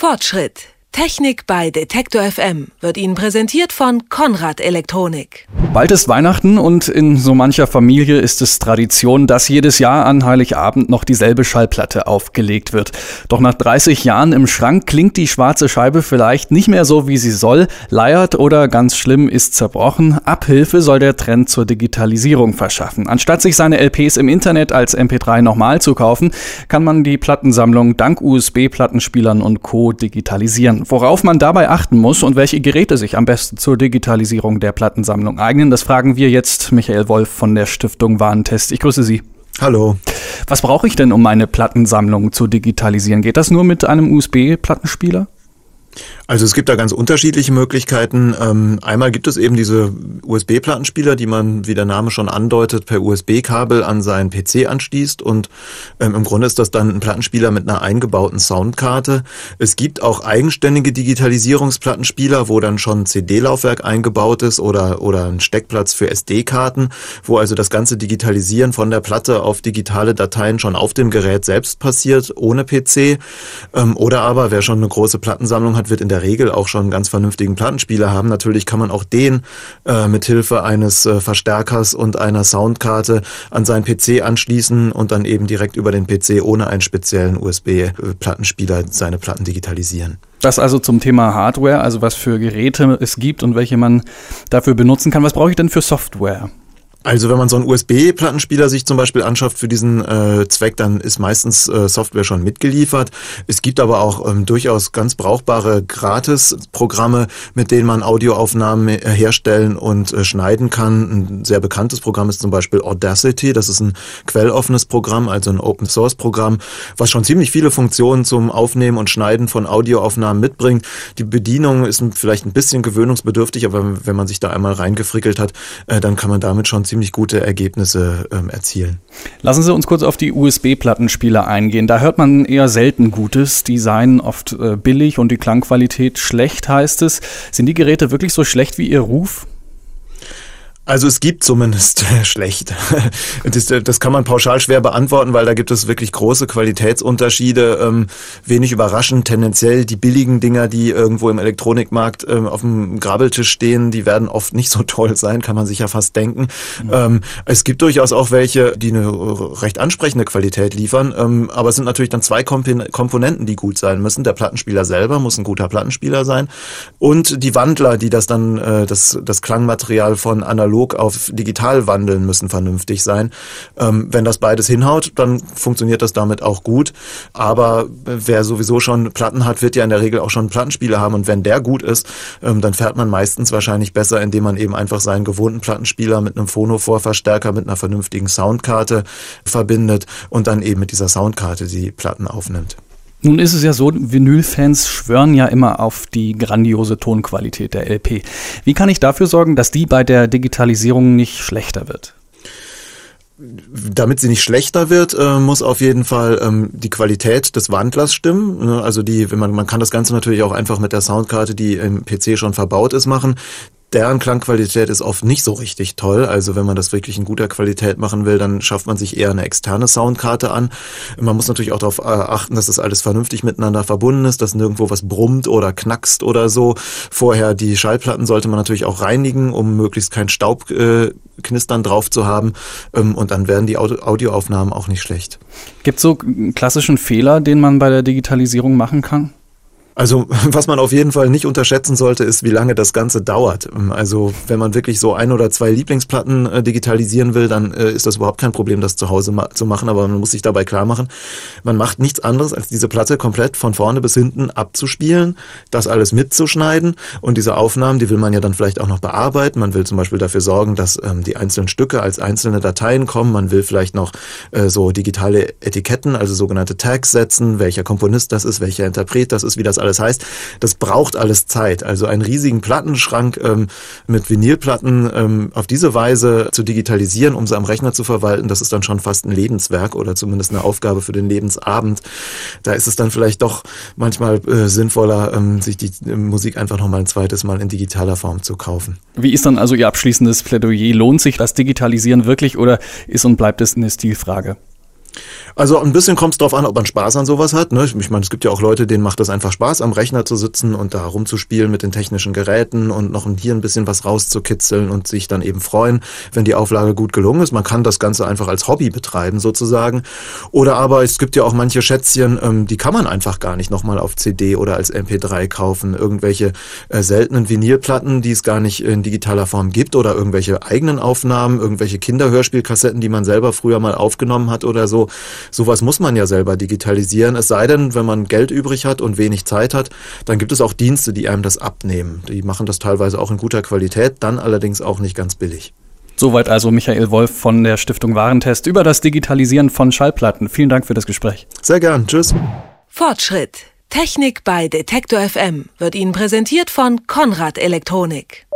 Fortschritt. Technik bei Detektor FM wird Ihnen präsentiert von Konrad Elektronik. Bald ist Weihnachten und in so mancher Familie ist es Tradition, dass jedes Jahr an Heiligabend noch dieselbe Schallplatte aufgelegt wird. Doch nach 30 Jahren im Schrank klingt die schwarze Scheibe vielleicht nicht mehr so, wie sie soll, leiert oder ganz schlimm ist zerbrochen. Abhilfe soll der Trend zur Digitalisierung verschaffen. Anstatt sich seine LPs im Internet als MP3 nochmal zu kaufen, kann man die Plattensammlung dank USB-Plattenspielern und Co. digitalisieren. Worauf man dabei achten muss und welche Geräte sich am besten zur Digitalisierung der Plattensammlung eignen, das fragen wir jetzt Michael Wolf von der Stiftung Warentest. Ich grüße Sie. Hallo. Was brauche ich denn, um meine Plattensammlung zu digitalisieren? Geht das nur mit einem USB-Plattenspieler? Also es gibt da ganz unterschiedliche Möglichkeiten. Ähm, einmal gibt es eben diese USB-Plattenspieler, die man, wie der Name schon andeutet, per USB-Kabel an seinen PC anschließt und ähm, im Grunde ist das dann ein Plattenspieler mit einer eingebauten Soundkarte. Es gibt auch eigenständige Digitalisierungsplattenspieler, wo dann schon CD-Laufwerk eingebaut ist oder, oder ein Steckplatz für SD-Karten, wo also das ganze Digitalisieren von der Platte auf digitale Dateien schon auf dem Gerät selbst passiert, ohne PC. Ähm, oder aber, wer schon eine große Plattensammlung hat, wird in der Regel auch schon einen ganz vernünftigen Plattenspieler haben. Natürlich kann man auch den äh, mit Hilfe eines äh, Verstärkers und einer Soundkarte an seinen PC anschließen und dann eben direkt über den PC ohne einen speziellen USB-Plattenspieler seine Platten digitalisieren. Das also zum Thema Hardware, also was für Geräte es gibt und welche man dafür benutzen kann. Was brauche ich denn für Software? Also wenn man so einen USB-Plattenspieler sich zum Beispiel anschafft für diesen äh, Zweck, dann ist meistens äh, Software schon mitgeliefert. Es gibt aber auch ähm, durchaus ganz brauchbare Gratis-Programme, mit denen man Audioaufnahmen äh, herstellen und äh, schneiden kann. Ein sehr bekanntes Programm ist zum Beispiel Audacity. Das ist ein quelloffenes Programm, also ein Open-Source-Programm, was schon ziemlich viele Funktionen zum Aufnehmen und Schneiden von Audioaufnahmen mitbringt. Die Bedienung ist vielleicht ein bisschen gewöhnungsbedürftig, aber wenn man sich da einmal reingefrickelt hat, äh, dann kann man damit schon ziemlich gute Ergebnisse ähm, erzielen. Lassen Sie uns kurz auf die USB-Plattenspieler eingehen. Da hört man eher selten Gutes. Die seien oft äh, billig und die Klangqualität schlecht, heißt es. Sind die Geräte wirklich so schlecht wie ihr Ruf? Also es gibt zumindest schlecht. Das, das, kann man pauschal schwer beantworten, weil da gibt es wirklich große Qualitätsunterschiede. Ähm, wenig überraschend, tendenziell die billigen Dinger, die irgendwo im Elektronikmarkt ähm, auf dem Grabbeltisch stehen, die werden oft nicht so toll sein, kann man sich ja fast denken. Mhm. Ähm, es gibt durchaus auch welche, die eine recht ansprechende Qualität liefern, ähm, aber es sind natürlich dann zwei Komponenten, die gut sein müssen. Der Plattenspieler selber muss ein guter Plattenspieler sein und die Wandler, die das dann, äh, das, das Klangmaterial von analog analog auf digital wandeln müssen vernünftig sein. Ähm, wenn das beides hinhaut, dann funktioniert das damit auch gut. Aber wer sowieso schon Platten hat, wird ja in der Regel auch schon Plattenspieler haben. Und wenn der gut ist, ähm, dann fährt man meistens wahrscheinlich besser, indem man eben einfach seinen gewohnten Plattenspieler mit einem Phono-Vorverstärker, mit einer vernünftigen Soundkarte verbindet und dann eben mit dieser Soundkarte die Platten aufnimmt. Nun ist es ja so, Vinylfans schwören ja immer auf die grandiose Tonqualität der LP. Wie kann ich dafür sorgen, dass die bei der Digitalisierung nicht schlechter wird? damit sie nicht schlechter wird, äh, muss auf jeden Fall ähm, die Qualität des Wandlers stimmen. Ne? Also die, wenn man, man kann das Ganze natürlich auch einfach mit der Soundkarte, die im PC schon verbaut ist, machen deren Klangqualität ist oft nicht so richtig toll. Also wenn man das wirklich in guter Qualität machen will, dann schafft man sich eher eine externe Soundkarte an. Man muss natürlich auch darauf äh, achten, dass das alles vernünftig miteinander verbunden ist, dass nirgendwo was brummt oder knackst oder so. Vorher die Schallplatten sollte man natürlich auch reinigen, um möglichst kein Staubknistern äh, drauf zu haben. Ähm, und dann werden die Audioaufnahmen auch nicht schlecht. Gibt es so klassischen Fehler, den man bei der Digitalisierung machen kann? Also was man auf jeden Fall nicht unterschätzen sollte, ist, wie lange das Ganze dauert. Also wenn man wirklich so ein oder zwei Lieblingsplatten äh, digitalisieren will, dann äh, ist das überhaupt kein Problem, das zu Hause ma zu machen. Aber man muss sich dabei klar machen, man macht nichts anderes, als diese Platte komplett von vorne bis hinten abzuspielen, das alles mitzuschneiden und diese Aufnahmen, die will man ja dann vielleicht auch noch bearbeiten. Man will zum Beispiel dafür sorgen, dass ähm, die einzelnen Stücke als einzelne Dateien kommen. Man will vielleicht noch äh, so digitale Etiketten, also sogenannte Tags setzen, welcher Komponist das ist, welcher Interpret das ist, wie das alles heißt, das braucht alles Zeit. Also einen riesigen Plattenschrank ähm, mit Vinylplatten ähm, auf diese Weise zu digitalisieren, um sie am Rechner zu verwalten, das ist dann schon fast ein Lebenswerk oder zumindest eine Aufgabe für den Lebensabend. Da ist es dann vielleicht doch manchmal äh, sinnvoller, ähm, sich die äh, Musik einfach noch mal ein zweites Mal in digitaler Form zu kaufen. Wie ist dann also Ihr abschließendes Plädoyer? Lohnt sich das Digitalisieren wirklich oder ist und bleibt es eine Stilfrage? Also ein bisschen kommt es darauf an, ob man Spaß an sowas hat. Ne? Ich meine, es gibt ja auch Leute, denen macht das einfach Spaß, am Rechner zu sitzen und da rumzuspielen mit den technischen Geräten und noch hier ein bisschen was rauszukitzeln und sich dann eben freuen, wenn die Auflage gut gelungen ist. Man kann das Ganze einfach als Hobby betreiben sozusagen. Oder aber es gibt ja auch manche Schätzchen, ähm, die kann man einfach gar nicht nochmal auf CD oder als MP3 kaufen. Irgendwelche äh, seltenen Vinylplatten, die es gar nicht in digitaler Form gibt oder irgendwelche eigenen Aufnahmen, irgendwelche Kinderhörspielkassetten, die man selber früher mal aufgenommen hat oder so. Sowas muss man ja selber digitalisieren. Es sei denn, wenn man Geld übrig hat und wenig Zeit hat, dann gibt es auch Dienste, die einem das abnehmen. Die machen das teilweise auch in guter Qualität, dann allerdings auch nicht ganz billig. Soweit also Michael Wolf von der Stiftung Warentest über das Digitalisieren von Schallplatten. Vielen Dank für das Gespräch. Sehr gern. Tschüss. Fortschritt. Technik bei Detektor FM wird Ihnen präsentiert von Konrad Elektronik.